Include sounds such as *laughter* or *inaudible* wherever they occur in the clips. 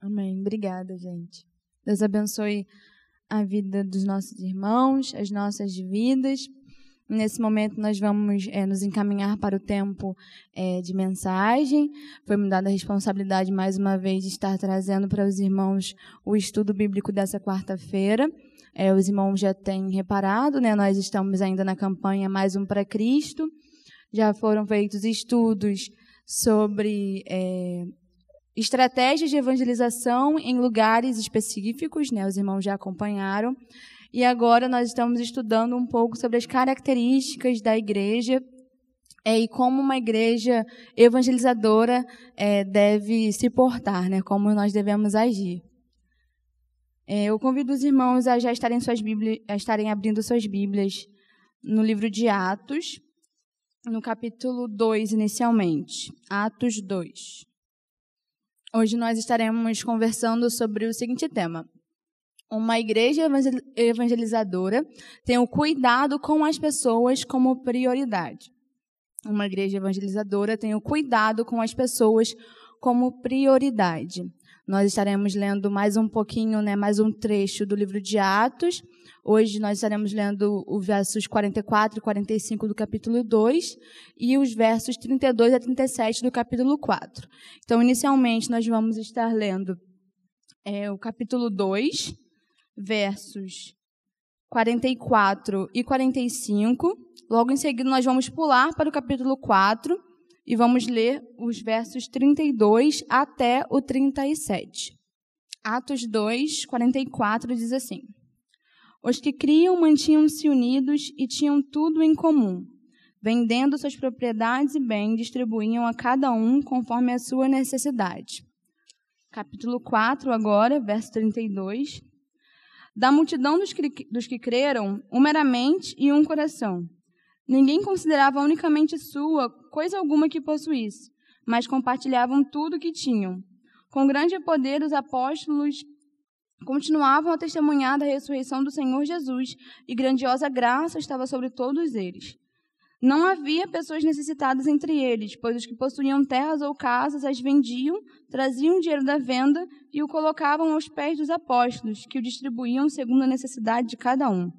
Amém. Obrigada, gente. Deus abençoe a vida dos nossos irmãos, as nossas vidas. Nesse momento, nós vamos é, nos encaminhar para o tempo é, de mensagem. Foi me dada a responsabilidade, mais uma vez, de estar trazendo para os irmãos o estudo bíblico dessa quarta-feira. É, os irmãos já têm reparado, né? nós estamos ainda na campanha Mais Um para Cristo. Já foram feitos estudos sobre estratégias de evangelização em lugares específicos, né? os irmãos já acompanharam. E agora nós estamos estudando um pouco sobre as características da igreja é, e como uma igreja evangelizadora é, deve se portar, né? Como nós devemos agir. É, eu convido os irmãos a já estarem, suas bíblias, a estarem abrindo suas Bíblias no livro de Atos, no capítulo 2, inicialmente. Atos 2. Hoje nós estaremos conversando sobre o seguinte tema: uma igreja evangelizadora tem o cuidado com as pessoas como prioridade. Uma igreja evangelizadora tem o cuidado com as pessoas como prioridade. Nós estaremos lendo mais um pouquinho, né, mais um trecho do livro de Atos. Hoje nós estaremos lendo os versos 44 e 45 do capítulo 2 e os versos 32 a 37 do capítulo 4. Então, inicialmente, nós vamos estar lendo é, o capítulo 2, versos 44 e 45. Logo em seguida, nós vamos pular para o capítulo 4 e vamos ler os versos 32 até o 37. Atos 2, 44 diz assim: Os que criam mantinham-se unidos e tinham tudo em comum. Vendendo suas propriedades e bens, distribuíam a cada um conforme a sua necessidade. Capítulo 4, agora, verso 32 da multidão dos que, dos que creram, uma era mente e um coração. Ninguém considerava unicamente sua coisa alguma que possuísse, mas compartilhavam tudo o que tinham. Com grande poder, os apóstolos continuavam a testemunhar da ressurreição do Senhor Jesus, e grandiosa graça estava sobre todos eles. Não havia pessoas necessitadas entre eles, pois os que possuíam terras ou casas as vendiam, traziam o dinheiro da venda e o colocavam aos pés dos apóstolos, que o distribuíam segundo a necessidade de cada um.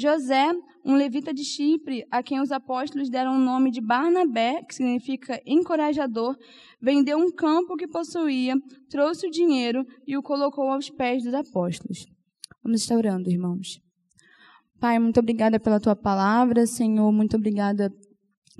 José, um levita de Chipre, a quem os apóstolos deram o nome de Barnabé, que significa encorajador, vendeu um campo que possuía, trouxe o dinheiro e o colocou aos pés dos apóstolos. Vamos estar orando, irmãos. Pai, muito obrigada pela tua palavra, Senhor, muito obrigada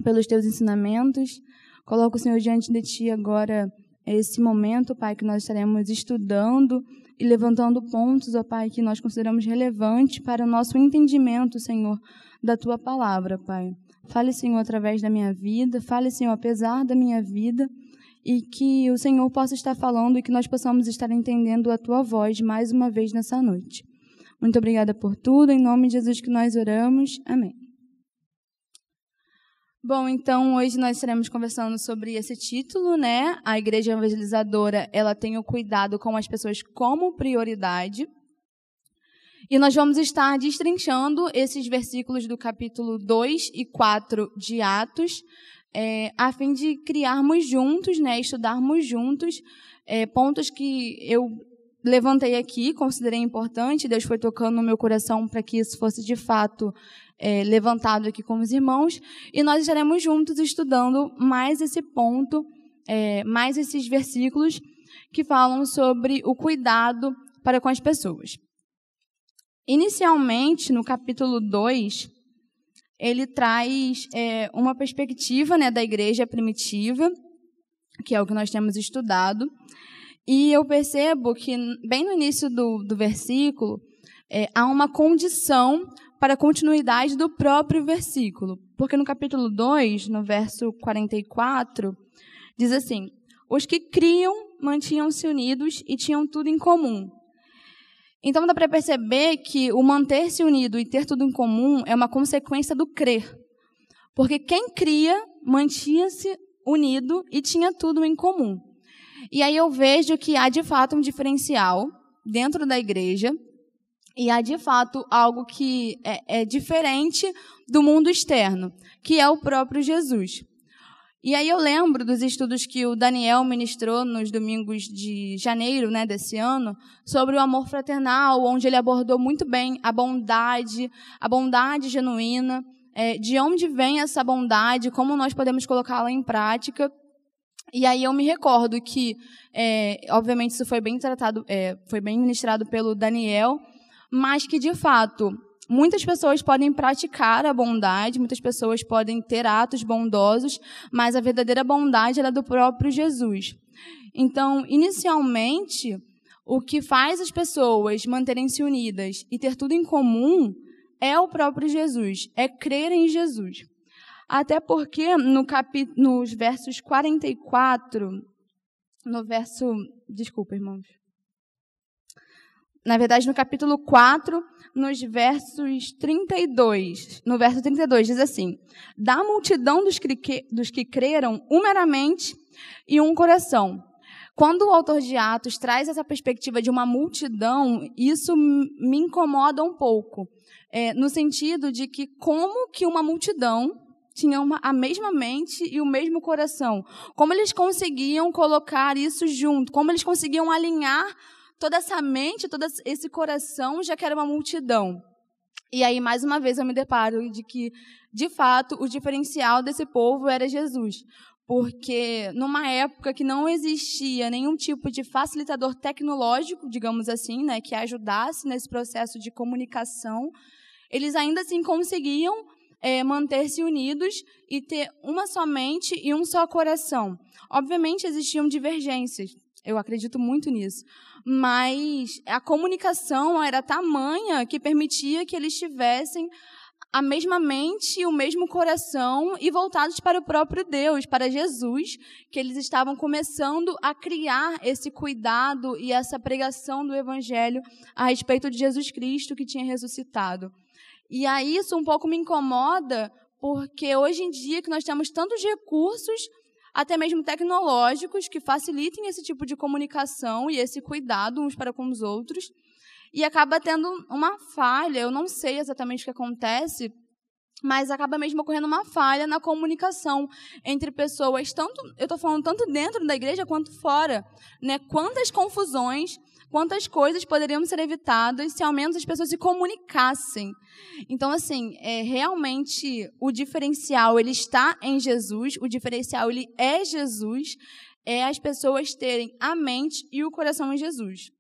pelos teus ensinamentos. Coloco, Senhor, diante de ti agora esse momento, Pai, que nós estaremos estudando e levantando pontos, ó Pai, que nós consideramos relevantes para o nosso entendimento, Senhor, da tua palavra, Pai. Fale, Senhor, através da minha vida, fale, Senhor, apesar da minha vida, e que o Senhor possa estar falando e que nós possamos estar entendendo a tua voz mais uma vez nessa noite. Muito obrigada por tudo. Em nome de Jesus que nós oramos. Amém. Bom, então hoje nós estaremos conversando sobre esse título, né? A igreja evangelizadora, ela tem o cuidado com as pessoas como prioridade. E nós vamos estar destrinchando esses versículos do capítulo 2 e 4 de Atos, é, a fim de criarmos juntos, né, estudarmos juntos é, pontos que eu levantei aqui, considerei importante, Deus foi tocando no meu coração para que isso fosse de fato é, levantado aqui com os irmãos, e nós estaremos juntos estudando mais esse ponto, é, mais esses versículos que falam sobre o cuidado para com as pessoas. Inicialmente, no capítulo 2, ele traz é, uma perspectiva né, da igreja primitiva, que é o que nós temos estudado, e eu percebo que, bem no início do, do versículo, é, há uma condição para a continuidade do próprio versículo. Porque no capítulo 2, no verso 44, diz assim: Os que criam mantinham-se unidos e tinham tudo em comum. Então dá para perceber que o manter-se unido e ter tudo em comum é uma consequência do crer. Porque quem cria mantinha-se unido e tinha tudo em comum. E aí eu vejo que há de fato um diferencial dentro da igreja e há de fato algo que é, é diferente do mundo externo, que é o próprio Jesus. E aí eu lembro dos estudos que o Daniel ministrou nos domingos de janeiro né, desse ano, sobre o amor fraternal, onde ele abordou muito bem a bondade, a bondade genuína, é, de onde vem essa bondade, como nós podemos colocá-la em prática. E aí eu me recordo que, é, obviamente, isso foi bem tratado, é, foi bem ministrado pelo Daniel, mas que de fato Muitas pessoas podem praticar a bondade, muitas pessoas podem ter atos bondosos, mas a verdadeira bondade é do próprio Jesus. Então, inicialmente, o que faz as pessoas manterem-se unidas e ter tudo em comum é o próprio Jesus, é crer em Jesus. Até porque no capi nos versos 44, no verso. Desculpa, irmãos na verdade, no capítulo 4, nos versos 32. No verso 32 diz assim: Da multidão dos que, dos que creram, uma mente e um coração. Quando o autor de Atos traz essa perspectiva de uma multidão, isso me incomoda um pouco, é, no sentido de que como que uma multidão tinha uma, a mesma mente e o mesmo coração, como eles conseguiam colocar isso junto, como eles conseguiam alinhar toda essa mente, todo esse coração já que era uma multidão. E aí, mais uma vez, eu me deparo de que, de fato, o diferencial desse povo era Jesus. Porque numa época que não existia nenhum tipo de facilitador tecnológico, digamos assim, né, que ajudasse nesse processo de comunicação, eles ainda assim conseguiam é, manter-se unidos e ter uma só mente e um só coração. Obviamente existiam divergências, eu acredito muito nisso mas a comunicação era tamanha que permitia que eles tivessem a mesma mente o mesmo coração e voltados para o próprio Deus, para Jesus, que eles estavam começando a criar esse cuidado e essa pregação do evangelho a respeito de Jesus Cristo que tinha ressuscitado. E aí isso um pouco me incomoda, porque hoje em dia que nós temos tantos recursos até mesmo tecnológicos que facilitem esse tipo de comunicação e esse cuidado uns para com os outros. E acaba tendo uma falha, eu não sei exatamente o que acontece, mas acaba mesmo ocorrendo uma falha na comunicação entre pessoas, tanto eu estou falando tanto dentro da igreja quanto fora, né? Quantas confusões, quantas coisas poderiam ser evitadas se ao menos as pessoas se comunicassem. Então, assim, é, realmente o diferencial ele está em Jesus, o diferencial ele é Jesus, é as pessoas terem a mente e o coração em Jesus.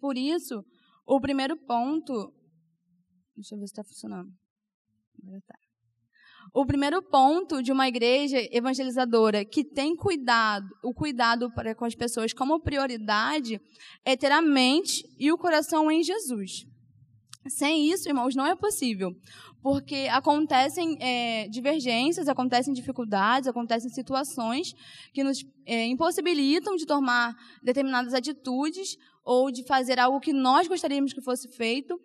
Por isso, o primeiro ponto, deixa eu ver se está funcionando. Tá. O primeiro ponto de uma igreja evangelizadora que tem cuidado, o cuidado para com as pessoas como prioridade, é ter a mente e o coração em Jesus. Sem isso, irmãos, não é possível, porque acontecem é, divergências, acontecem dificuldades, acontecem situações que nos é, impossibilitam de tomar determinadas atitudes ou de fazer algo que nós gostaríamos que fosse feito,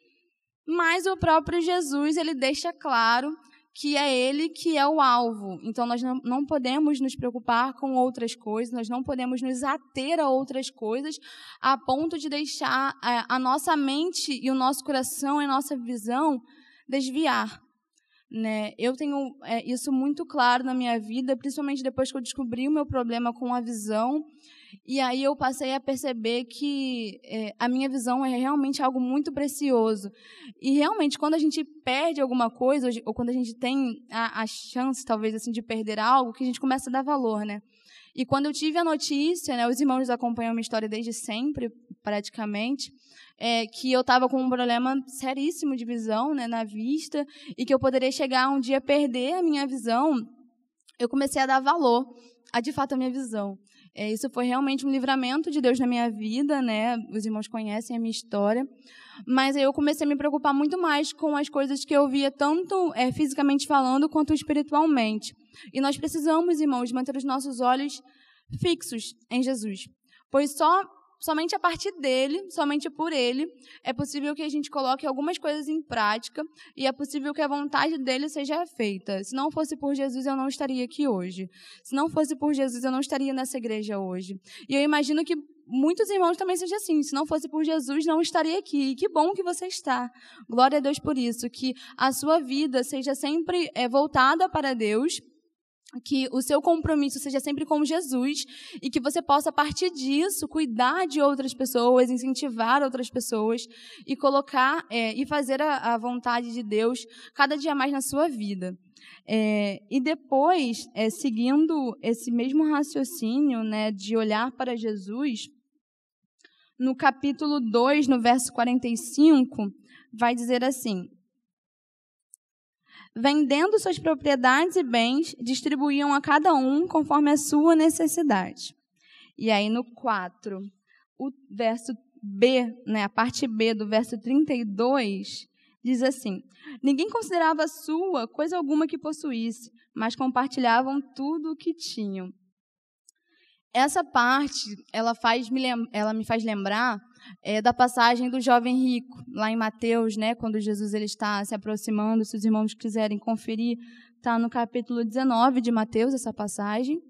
mas o próprio Jesus ele deixa claro que é ele que é o alvo. Então nós não, não podemos nos preocupar com outras coisas, nós não podemos nos ater a outras coisas a ponto de deixar a, nossa mente e o nosso coração e a nossa visão desviar. Né? Eu tenho é, isso muito claro na minha vida, principalmente depois que eu descobri o meu problema com a visão e aí eu passei a perceber que é, a minha visão é realmente algo muito precioso. E realmente, quando a gente perde alguma coisa, ou quando a gente tem a, a chance, talvez, assim, de perder algo, que a gente começa a dar valor, né? E quando eu tive a notícia, né, os irmãos acompanham a minha história desde sempre, praticamente, é, que eu estava com um problema seríssimo de visão né, na vista e que eu poderia chegar um dia a perder a minha visão, eu comecei a dar valor a, de fato, a minha visão. É, isso foi realmente um livramento de Deus na minha vida, né? Os irmãos conhecem a minha história. Mas aí eu comecei a me preocupar muito mais com as coisas que eu via, tanto é, fisicamente falando, quanto espiritualmente. E nós precisamos, irmãos, manter os nossos olhos fixos em Jesus. Pois só somente a partir dele, somente por ele, é possível que a gente coloque algumas coisas em prática e é possível que a vontade dele seja feita. Se não fosse por Jesus, eu não estaria aqui hoje. Se não fosse por Jesus, eu não estaria nessa igreja hoje. E eu imagino que muitos irmãos também sejam assim. Se não fosse por Jesus, não estaria aqui. E que bom que você está. Glória a Deus por isso. Que a sua vida seja sempre é, voltada para Deus que o seu compromisso seja sempre com Jesus e que você possa, a partir disso, cuidar de outras pessoas, incentivar outras pessoas e colocar é, e fazer a, a, vontade de Deus cada dia mais na sua vida. É, e depois, é, seguindo esse mesmo raciocínio né, de olhar para Jesus, no capítulo 2, no verso 45, vai dizer assim: vendendo suas propriedades e bens, distribuíam a cada um conforme a sua necessidade. E aí no 4, o verso B, né, a parte B do verso 32, diz assim: Ninguém considerava sua coisa alguma que possuísse, mas compartilhavam tudo o que tinham. Essa parte, ela, faz me, ela me faz lembrar é, da passagem do jovem rico, lá em Mateus, né, quando Jesus ele está se aproximando, se os irmãos quiserem conferir, está no capítulo 19 de Mateus, essa passagem.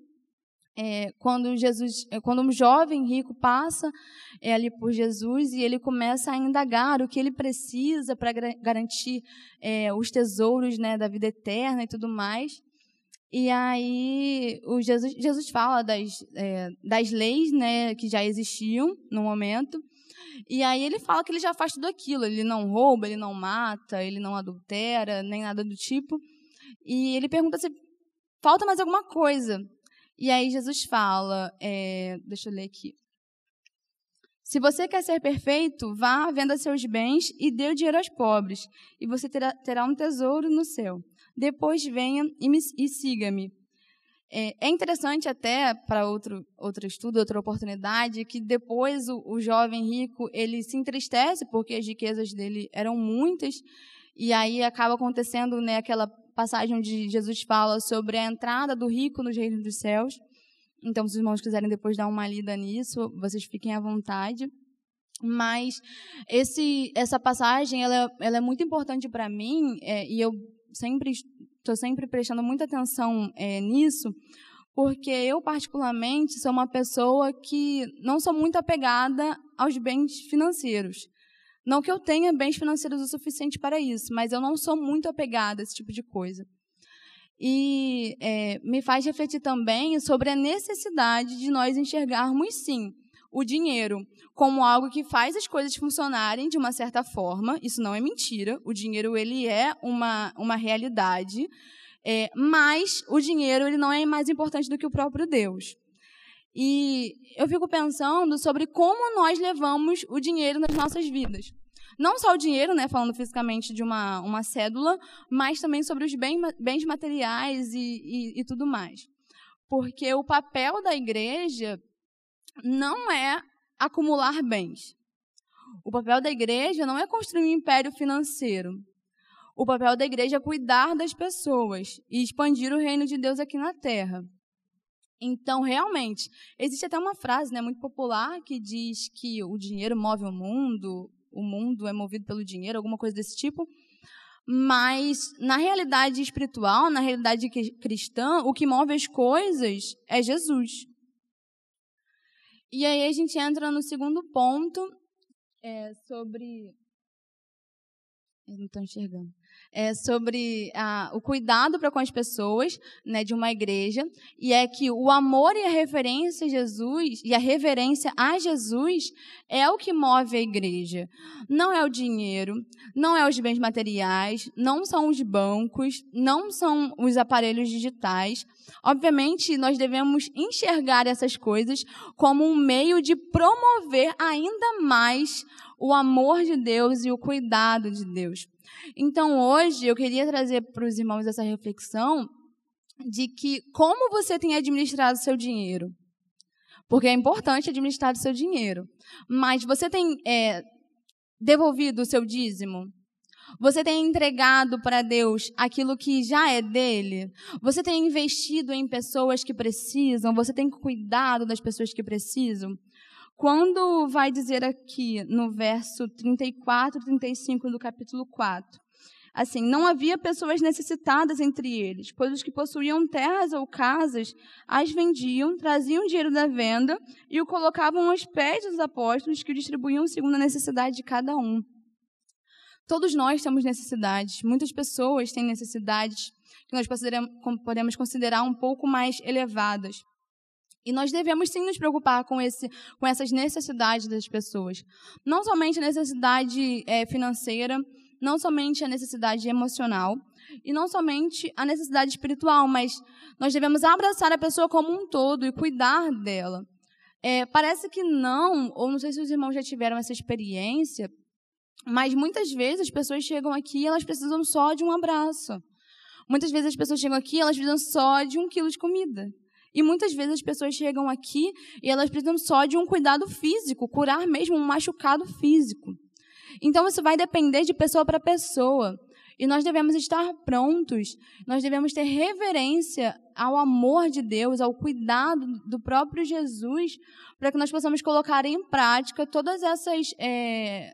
É, quando Jesus, é, quando um jovem rico passa é, ali por Jesus e ele começa a indagar o que ele precisa para garantir é, os tesouros né, da vida eterna e tudo mais. E aí o Jesus, Jesus fala das, é, das leis né, que já existiam no momento e aí ele fala que ele já faz tudo aquilo. Ele não rouba, ele não mata, ele não adultera, nem nada do tipo. E ele pergunta se falta mais alguma coisa. E aí Jesus fala, é, deixa eu ler aqui. Se você quer ser perfeito, vá, venda seus bens e dê o dinheiro aos pobres, e você terá, terá um tesouro no céu. Depois venha e, e siga-me. É, é interessante até para outro outro estudo, outra oportunidade, que depois o, o jovem rico ele se entristece porque as riquezas dele eram muitas e aí acaba acontecendo né, aquela passagem onde Jesus fala sobre a entrada do rico nos reinos dos céus. Então, se os irmãos quiserem depois dar uma lida nisso, vocês fiquem à vontade. Mas esse, essa passagem ela, ela é muito importante para mim é, e eu sempre estou sempre prestando muita atenção é, nisso, porque eu, particularmente, sou uma pessoa que não sou muito apegada aos bens financeiros. Não que eu tenha bens financeiros o suficiente para isso, mas eu não sou muito apegada a esse tipo de coisa. E é, me faz refletir também sobre a necessidade de nós enxergarmos, sim, o dinheiro como algo que faz as coisas funcionarem de uma certa forma. Isso não é mentira. O dinheiro ele é uma, uma realidade, é, mas o dinheiro ele não é mais importante do que o próprio Deus. E eu fico pensando sobre como nós levamos o dinheiro nas nossas vidas. Não só o dinheiro, né, falando fisicamente de uma, uma cédula, mas também sobre os bem, bens materiais e, e, e tudo mais. Porque o papel da igreja não é acumular bens. O papel da igreja não é construir um império financeiro. O papel da igreja é cuidar das pessoas e expandir o reino de Deus aqui na terra. Então, realmente, existe até uma frase né, muito popular que diz que o dinheiro move o mundo, o mundo é movido pelo dinheiro, alguma coisa desse tipo. Mas, na realidade espiritual, na realidade cristã, o que move as coisas é Jesus. E aí a gente entra no segundo ponto, é, sobre. Eu não estou enxergando é, sobre ah, o cuidado para com as pessoas né, de uma igreja, e é que o amor e a referência a Jesus, e a reverência a Jesus, é o que move a igreja. Não é o dinheiro, não é os bens materiais, não são os bancos, não são os aparelhos digitais. Obviamente, nós devemos enxergar essas coisas como um meio de promover ainda mais o amor de Deus e o cuidado de Deus. Então, hoje, eu queria trazer para os irmãos essa reflexão de que como você tem administrado seu dinheiro. Porque é importante administrar o seu dinheiro. Mas você tem é, devolvido o seu dízimo? Você tem entregado para Deus aquilo que já é dele? Você tem investido em pessoas que precisam? Você tem cuidado das pessoas que precisam? Quando vai dizer aqui no verso 34 e 35 do capítulo 4, assim, não havia pessoas necessitadas entre eles, pois os que possuíam terras ou casas as vendiam, traziam dinheiro da venda e o colocavam aos pés dos apóstolos que o distribuíam segundo a necessidade de cada um. Todos nós temos necessidades, muitas pessoas têm necessidades, que nós podemos considerar um pouco mais elevadas. E nós devemos sim nos preocupar com, esse, com essas necessidades das pessoas. Não somente a necessidade é, financeira, não somente a necessidade emocional, e não somente a necessidade espiritual, mas nós devemos abraçar a pessoa como um todo e cuidar dela. É, parece que não, ou não sei se os irmãos já tiveram essa experiência, mas muitas vezes as pessoas chegam aqui e elas precisam só de um abraço. Muitas vezes as pessoas chegam aqui e elas precisam só de um quilo de comida. E muitas vezes as pessoas chegam aqui e elas precisam só de um cuidado físico, curar mesmo um machucado físico. Então isso vai depender de pessoa para pessoa. E nós devemos estar prontos, nós devemos ter reverência ao amor de Deus, ao cuidado do próprio Jesus, para que nós possamos colocar em prática todas essas, é,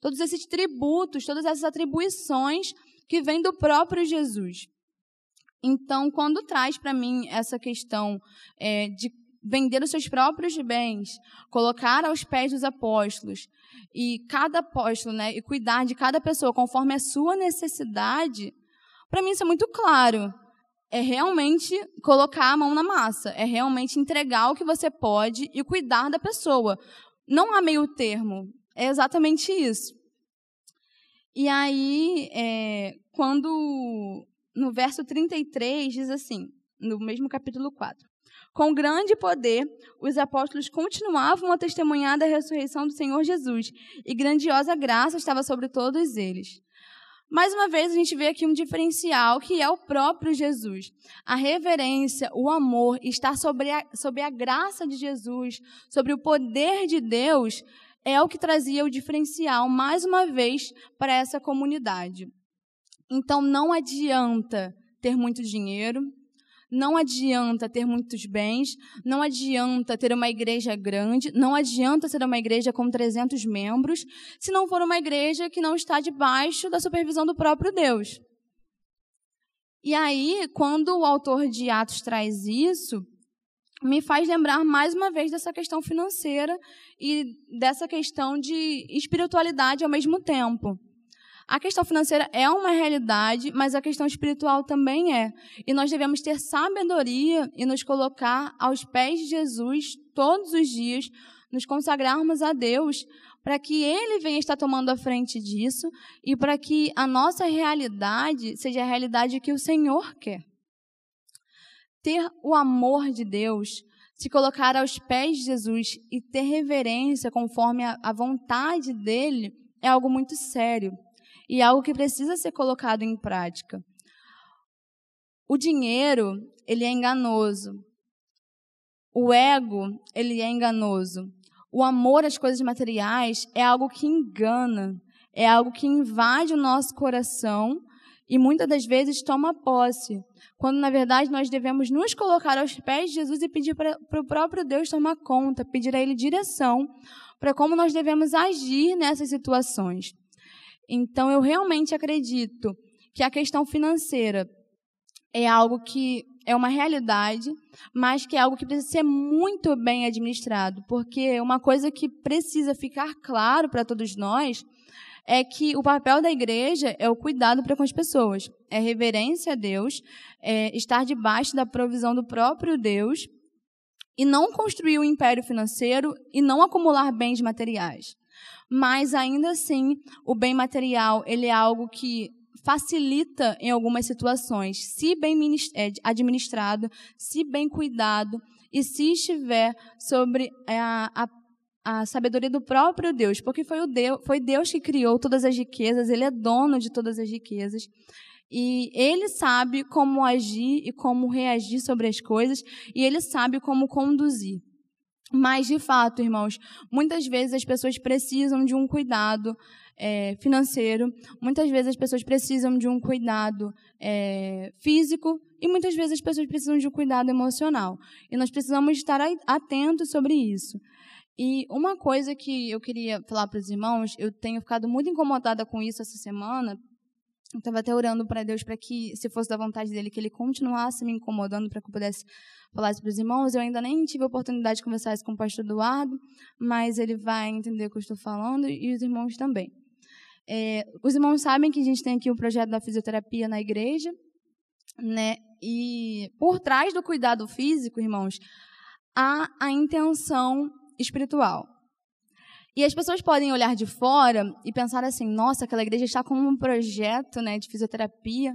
todos esses tributos, todas essas atribuições que vêm do próprio Jesus. Então, quando traz para mim essa questão é, de vender os seus próprios bens, colocar aos pés dos apóstolos e cada apóstolo, né, e cuidar de cada pessoa conforme a sua necessidade, para mim isso é muito claro. É realmente colocar a mão na massa, é realmente entregar o que você pode e cuidar da pessoa. Não há meio termo, é exatamente isso. E aí, é, quando no verso 33 diz assim, no mesmo capítulo 4. Com grande poder, os apóstolos continuavam a testemunhar da ressurreição do Senhor Jesus, e grandiosa graça estava sobre todos eles. Mais uma vez, a gente vê aqui um diferencial que é o próprio Jesus. A reverência, o amor, estar sobre a, sobre a graça de Jesus, sobre o poder de Deus, é o que trazia o diferencial, mais uma vez, para essa comunidade. Então, não adianta ter muito dinheiro, não adianta ter muitos bens, não adianta ter uma igreja grande, não adianta ser uma igreja com 300 membros, se não for uma igreja que não está debaixo da supervisão do próprio Deus. E aí, quando o autor de Atos traz isso, me faz lembrar mais uma vez dessa questão financeira e dessa questão de espiritualidade ao mesmo tempo. A questão financeira é uma realidade, mas a questão espiritual também é. E nós devemos ter sabedoria e nos colocar aos pés de Jesus todos os dias, nos consagrarmos a Deus, para que Ele venha estar tomando a frente disso e para que a nossa realidade seja a realidade que o Senhor quer. Ter o amor de Deus, se colocar aos pés de Jesus e ter reverência conforme a, vontade dele é algo muito sério e algo que precisa ser colocado em prática. O dinheiro, ele é enganoso. O ego, ele é enganoso. O amor às coisas materiais é algo que engana, é algo que invade o nosso coração e muitas das vezes toma posse, quando na verdade nós devemos nos colocar aos pés de Jesus e pedir para o próprio Deus tomar conta, pedir a Ele direção para como nós devemos agir nessas situações. Então, eu realmente acredito que a questão financeira é algo que é uma realidade, mas que é algo que precisa ser muito bem administrado, porque uma coisa que precisa ficar claro para todos nós é que o papel da igreja é o cuidado para com as pessoas, é reverência a Deus, é estar debaixo da provisão do próprio Deus e não construir um império financeiro e não acumular bens materiais mas ainda assim, o bem material, ele é algo que facilita em algumas situações, se bem é, administrado, se bem cuidado e se estiver sobre é, a, a a sabedoria do próprio Deus, porque foi, o Deus, foi Deus que criou todas as riquezas, Ele é dono de todas as riquezas. E Ele sabe como agir e como reagir sobre as coisas, e Ele sabe como conduzir. Mas, de fato, irmãos, muitas vezes as pessoas precisam de um cuidado é, financeiro, muitas vezes as pessoas precisam de um cuidado é, físico e muitas vezes as pessoas precisam de um cuidado emocional. E nós precisamos estar atentos sobre isso. E uma coisa que eu queria falar para os irmãos, eu tenho ficado muito incomodada com isso essa semana, eu estava até orando para Deus para que, se fosse da vontade dele, que ele continuasse me incomodando para que eu pudesse falar isso para os irmãos. Eu ainda nem tive a oportunidade de conversar isso com o pastor Eduardo, mas ele vai entender o que eu estou falando e os irmãos também. É, os irmãos sabem que a gente tem aqui o projeto da fisioterapia na igreja. né? E por trás do cuidado físico, irmãos, há a intenção espiritual. E as pessoas podem olhar de fora e pensar assim: nossa, aquela igreja está com um projeto né, de fisioterapia.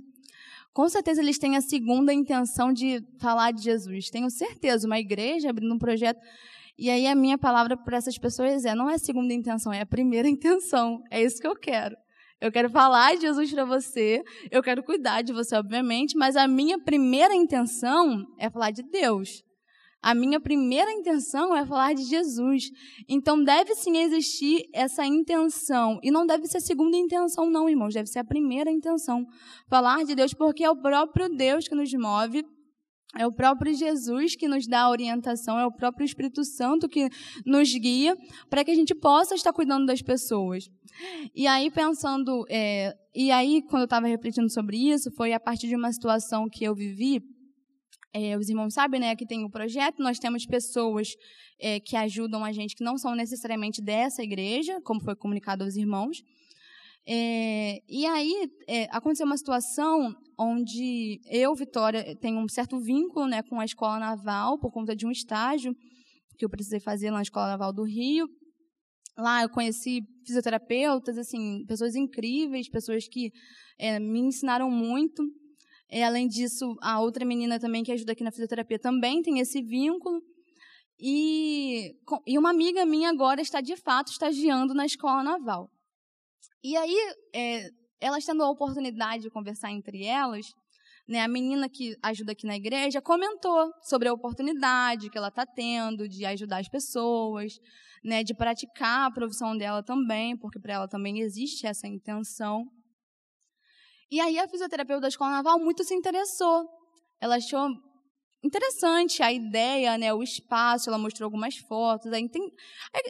Com certeza eles têm a segunda intenção de falar de Jesus. Tenho certeza, uma igreja abrindo um projeto. E aí a minha palavra para essas pessoas é: não é a segunda intenção, é a primeira *laughs* intenção. É isso que eu quero. Eu quero falar de Jesus para você, eu quero cuidar de você, obviamente, mas a minha primeira intenção é falar de Deus. A minha primeira intenção é falar de Jesus. Então deve sim existir essa intenção. E não deve ser a segunda intenção, não, irmãos. Deve ser a primeira intenção. Falar de Deus, porque é o próprio Deus que nos move. É o próprio Jesus que nos dá a orientação, é o próprio Espírito Santo que nos guia para que a gente possa estar cuidando das pessoas. E aí, pensando, é, e aí, quando eu estava refletindo sobre isso, foi a partir de uma situação que eu vivi é, os irmãos sabem, né, que tem o projeto, nós temos pessoas é, que ajudam a gente que não são necessariamente dessa igreja, como foi comunicado aos irmãos. É, e aí é, aconteceu uma situação onde eu, Vitória, tenho um certo vínculo né, com a escola naval por conta de um estágio que eu precisei fazer na escola naval do Rio. Lá eu conheci fisioterapeutas, assim, pessoas incríveis, pessoas que é, me ensinaram muito. E, além disso, a outra menina também que ajuda aqui na fisioterapia também tem esse vínculo. E, e uma amiga minha agora está, de fato, estagiando na escola naval. E aí, é, elas tendo a oportunidade de conversar entre elas, né, a menina que ajuda aqui na igreja comentou sobre a oportunidade que ela está tendo de ajudar as pessoas, né, de praticar a profissão dela também, porque para ela também existe essa intenção. E aí a fisioterapeuta da escola naval muito se interessou. Ela achou interessante a ideia, né, o espaço, ela mostrou algumas fotos, aí tem,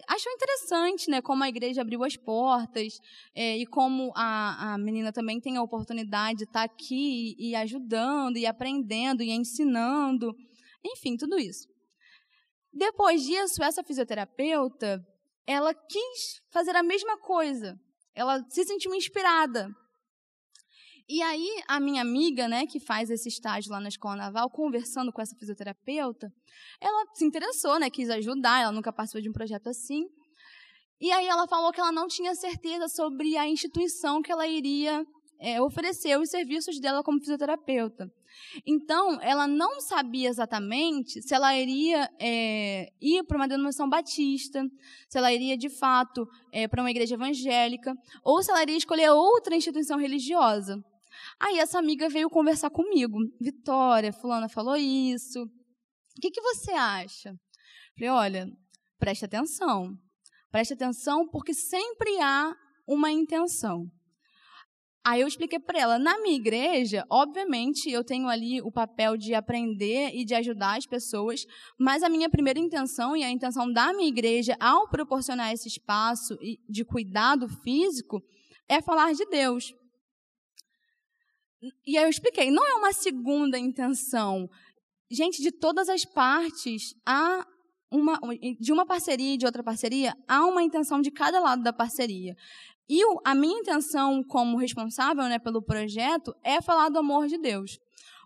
achou interessante, né, como a igreja abriu as portas é, e como a, a menina também tem a oportunidade de estar aqui e ajudando e aprendendo e ensinando, enfim, tudo isso. Depois disso, essa fisioterapeuta, ela quis fazer a mesma coisa. Ela se sentiu inspirada e aí, a minha amiga, né, que faz esse estágio lá na Escola Naval, conversando com essa fisioterapeuta, ela se interessou, né, quis ajudar, ela nunca participou de um projeto assim. E aí ela falou que ela não tinha certeza sobre a instituição que ela iria é, oferecer os serviços dela como fisioterapeuta. Então, ela não sabia exatamente se ela iria é, ir para uma denominação batista, se ela iria, de fato, é, para uma igreja evangélica, ou se ela iria escolher outra instituição religiosa. Aí essa amiga veio conversar comigo. Vitória, fulana falou isso. O que, que você acha? Falei, olha, preste atenção. Preste atenção porque sempre há uma intenção. Aí eu expliquei para ela, na minha igreja, obviamente, eu tenho ali o papel de aprender e de ajudar as pessoas, mas a minha primeira intenção e a intenção da minha igreja ao proporcionar esse espaço de cuidado físico é falar de Deus. E aí eu expliquei, não é uma segunda intenção. Gente, de todas as partes, há uma, de uma parceria e de outra parceria, há uma intenção de cada lado da parceria. E a minha intenção como responsável né, pelo projeto é falar do amor de Deus.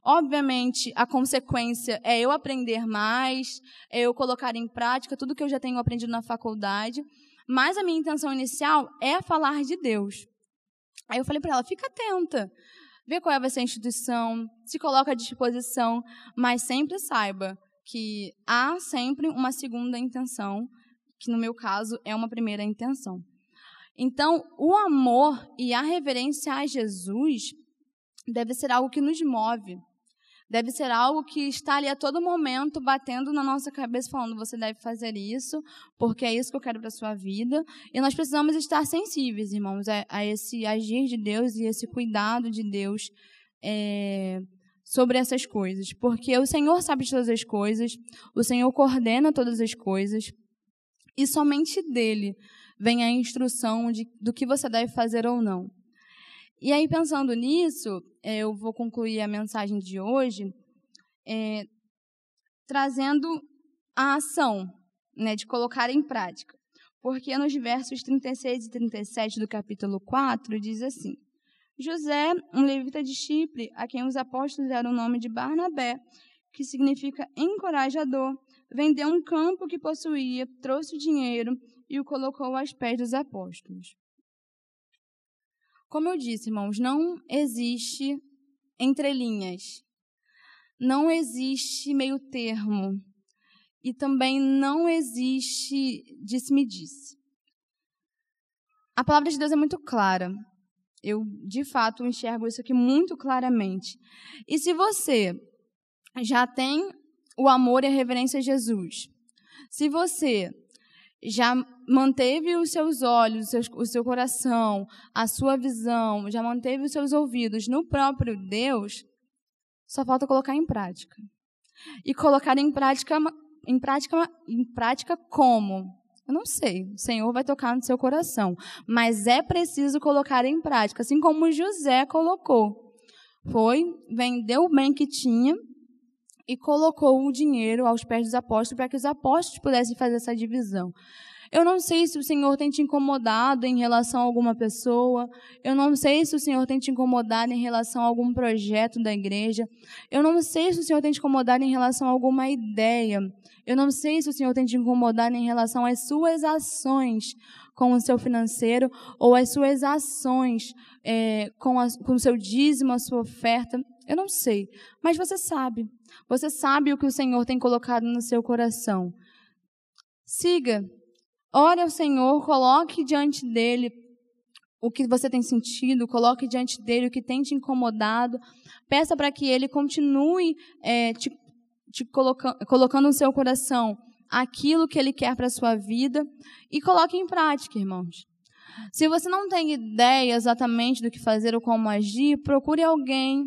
Obviamente, a consequência é eu aprender mais, é eu colocar em prática tudo que eu já tenho aprendido na faculdade, mas a minha intenção inicial é falar de Deus. Aí eu falei para ela: fica atenta, vê qual é a instituição, se coloca à disposição, mas sempre saiba que há sempre uma segunda intenção, que no meu caso é uma primeira intenção. Então, o amor e a reverência a Jesus deve ser algo que nos move, deve ser algo que está ali a todo momento batendo na nossa cabeça, falando: você deve fazer isso, porque é isso que eu quero para a sua vida. E nós precisamos estar sensíveis, irmãos, a, a esse agir de Deus e esse cuidado de Deus é, sobre essas coisas. Porque o Senhor sabe de todas as coisas, o Senhor coordena todas as coisas, e somente dele vem a instrução de, do que você deve fazer ou não. E aí, pensando nisso, é, eu vou concluir a mensagem de hoje é, trazendo a ação, né, de colocar em prática. Porque nos versos 36 e 37 do capítulo 4 diz assim: José, um levita de Chipre, a quem os apóstolos deram o nome de Barnabé, que significa encorajador, vendeu um campo que possuía, trouxe o dinheiro e o colocou aos pés dos apóstolos. Como eu disse, irmãos, não existe entrelinhas. Não existe meio termo. E também não existe disse-me-disse. A palavra de Deus é muito clara. Eu, de fato, enxergo isso aqui muito claramente. E se você já tem o amor e a reverência a Jesus, se você já manteve os seus olhos, o seu, coração, a sua visão, já manteve os seus ouvidos no próprio Deus, só falta colocar em prática. E colocar em prática, em prática, em prática como? Eu não sei. O Senhor vai tocar no seu coração, mas é preciso colocar em prática, assim como José colocou. Foi, vendeu o bem que tinha e colocou o dinheiro aos pés dos apóstolos para que os apóstolos pudessem fazer essa divisão. Eu não sei se o Senhor tem te incomodado em relação a alguma pessoa. Eu não sei se o Senhor tem te incomodado em relação a algum projeto da igreja. Eu não sei se o Senhor tem te incomodado em relação a alguma ideia. Eu não sei se o Senhor tem te incomodado em relação às suas ações com o seu financeiro ou as suas ações é, com, a, com o seu dízimo, a sua oferta. Eu não sei, mas você sabe. Você sabe o que o Senhor tem colocado no seu coração. Siga. Ore ao Senhor, coloque diante dele o que você tem sentido, coloque diante dele o que tem te incomodado. Peça para que ele continue é, te, te coloca, colocando no seu coração aquilo que ele quer para a sua vida e coloque em prática, irmãos. Se você não tem ideia exatamente do que fazer ou como agir, procure alguém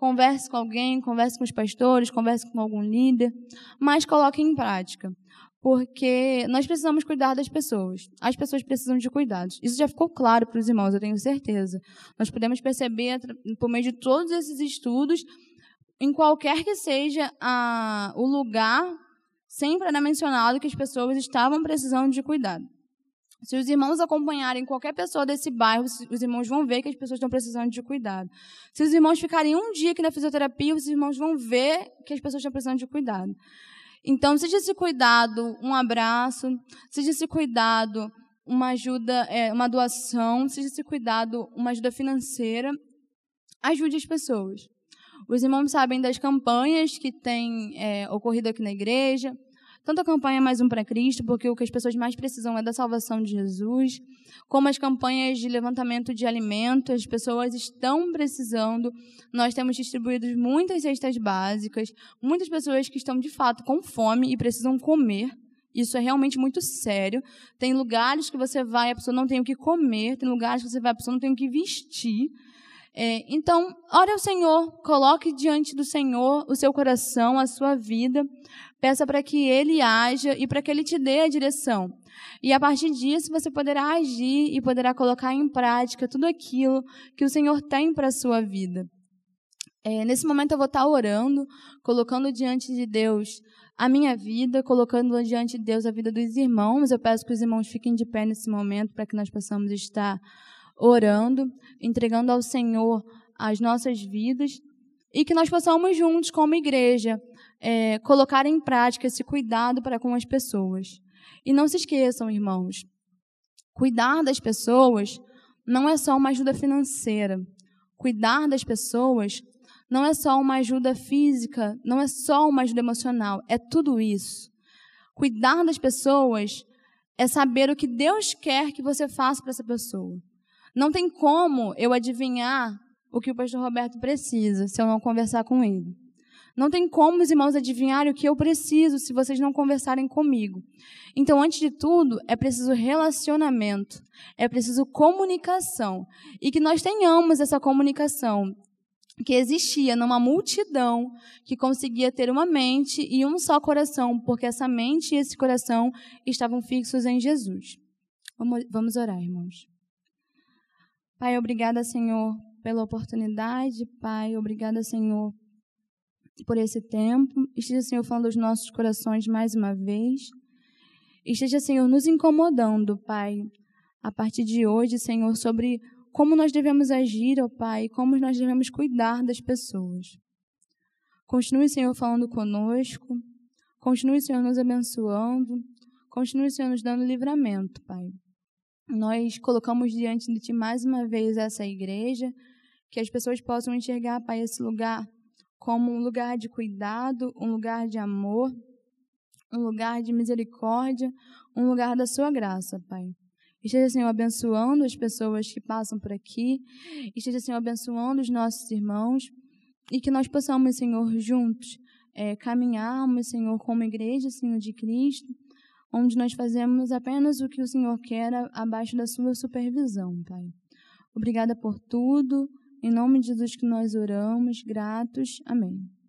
converse com alguém, converse com os pastores, converse com algum líder, mas coloque em prática. Porque nós precisamos cuidar das pessoas. As pessoas precisam de cuidados. Isso já ficou claro para os irmãos, eu tenho certeza. Nós podemos perceber, por meio de todos esses estudos, em qualquer que seja a, o lugar, sempre era mencionado que as pessoas estavam precisando de cuidado. Se os irmãos acompanharem qualquer pessoa desse bairro, os irmãos vão ver que as pessoas estão precisando de cuidado. Se os irmãos ficarem um dia aqui na fisioterapia, os irmãos vão ver que as pessoas estão precisando de cuidado. Então, seja esse cuidado um abraço, seja esse cuidado uma ajuda, é, uma doação, seja esse cuidado uma ajuda financeira, ajude as pessoas. Os irmãos sabem das campanhas que têm é, ocorrido aqui na igreja, tanto a campanha Mais Um para Cristo, porque o que as pessoas mais precisam é da salvação de Jesus, como as campanhas de levantamento de alimentos, as pessoas estão precisando. Nós temos distribuído muitas cestas básicas, muitas pessoas que estão de fato com fome e precisam comer. Isso é realmente muito sério. Tem lugares que você vai, a pessoa não tem o que comer, tem lugares que você vai, a pessoa não tem o que vestir. É, então, ore ao Senhor, coloque diante do Senhor o seu coração, a sua vida, peça para que Ele haja e para que Ele te dê a direção. E a partir disso você poderá agir e poderá colocar em prática tudo aquilo que o Senhor tem para a sua vida. É, nesse momento eu vou estar orando, colocando diante de Deus a minha vida, colocando diante de Deus a vida dos irmãos. Eu peço que os irmãos fiquem de pé nesse momento para que nós possamos estar orando, entregando ao Senhor as nossas vidas e que nós possamos juntos, como igreja, é, colocar em prática esse cuidado para com as pessoas. E não se esqueçam, irmãos, cuidar das pessoas não é só uma ajuda financeira. Cuidar das pessoas não é só uma ajuda física, não é só uma ajuda emocional, é tudo isso. Cuidar das pessoas é saber o que Deus quer que você faça para essa pessoa. Não tem como eu adivinhar o que o pastor Roberto precisa se eu não conversar com ele. Não tem como os irmãos adivinharem o que eu preciso se vocês não conversarem comigo. Então, antes de tudo, é preciso relacionamento, é preciso comunicação. E que nós tenhamos essa comunicação que existia numa multidão que conseguia ter uma mente e um só coração, porque essa mente e esse coração estavam fixos em Jesus. Vamos orar, irmãos. Pai, obrigada, Senhor, pela oportunidade. Pai, obrigada, Senhor, por esse tempo. Esteja, Senhor, falando aos nossos corações mais uma vez. Esteja, Senhor, nos incomodando, Pai, a partir de hoje, Senhor, sobre como nós devemos agir, ó Pai, como nós devemos cuidar das pessoas. Continue, Senhor, falando conosco. Continue, Senhor, nos abençoando. Continue, Senhor, nos dando livramento, Pai. Nós colocamos diante de Ti mais uma vez essa igreja, que as pessoas possam enxergar, Pai, esse lugar como um lugar de cuidado, um lugar de amor, um lugar de misericórdia, um lugar da Sua graça, Pai. Esteja, Senhor, abençoando as pessoas que passam por aqui. Esteja, Senhor, abençoando os nossos irmãos. E que nós possamos, Senhor, juntos é, caminharmos, Senhor, como igreja, Senhor, de Cristo, onde nós fazemos apenas o que o Senhor quer abaixo da sua supervisão, Pai. Obrigada por tudo. Em nome de Jesus que nós oramos, gratos. Amém.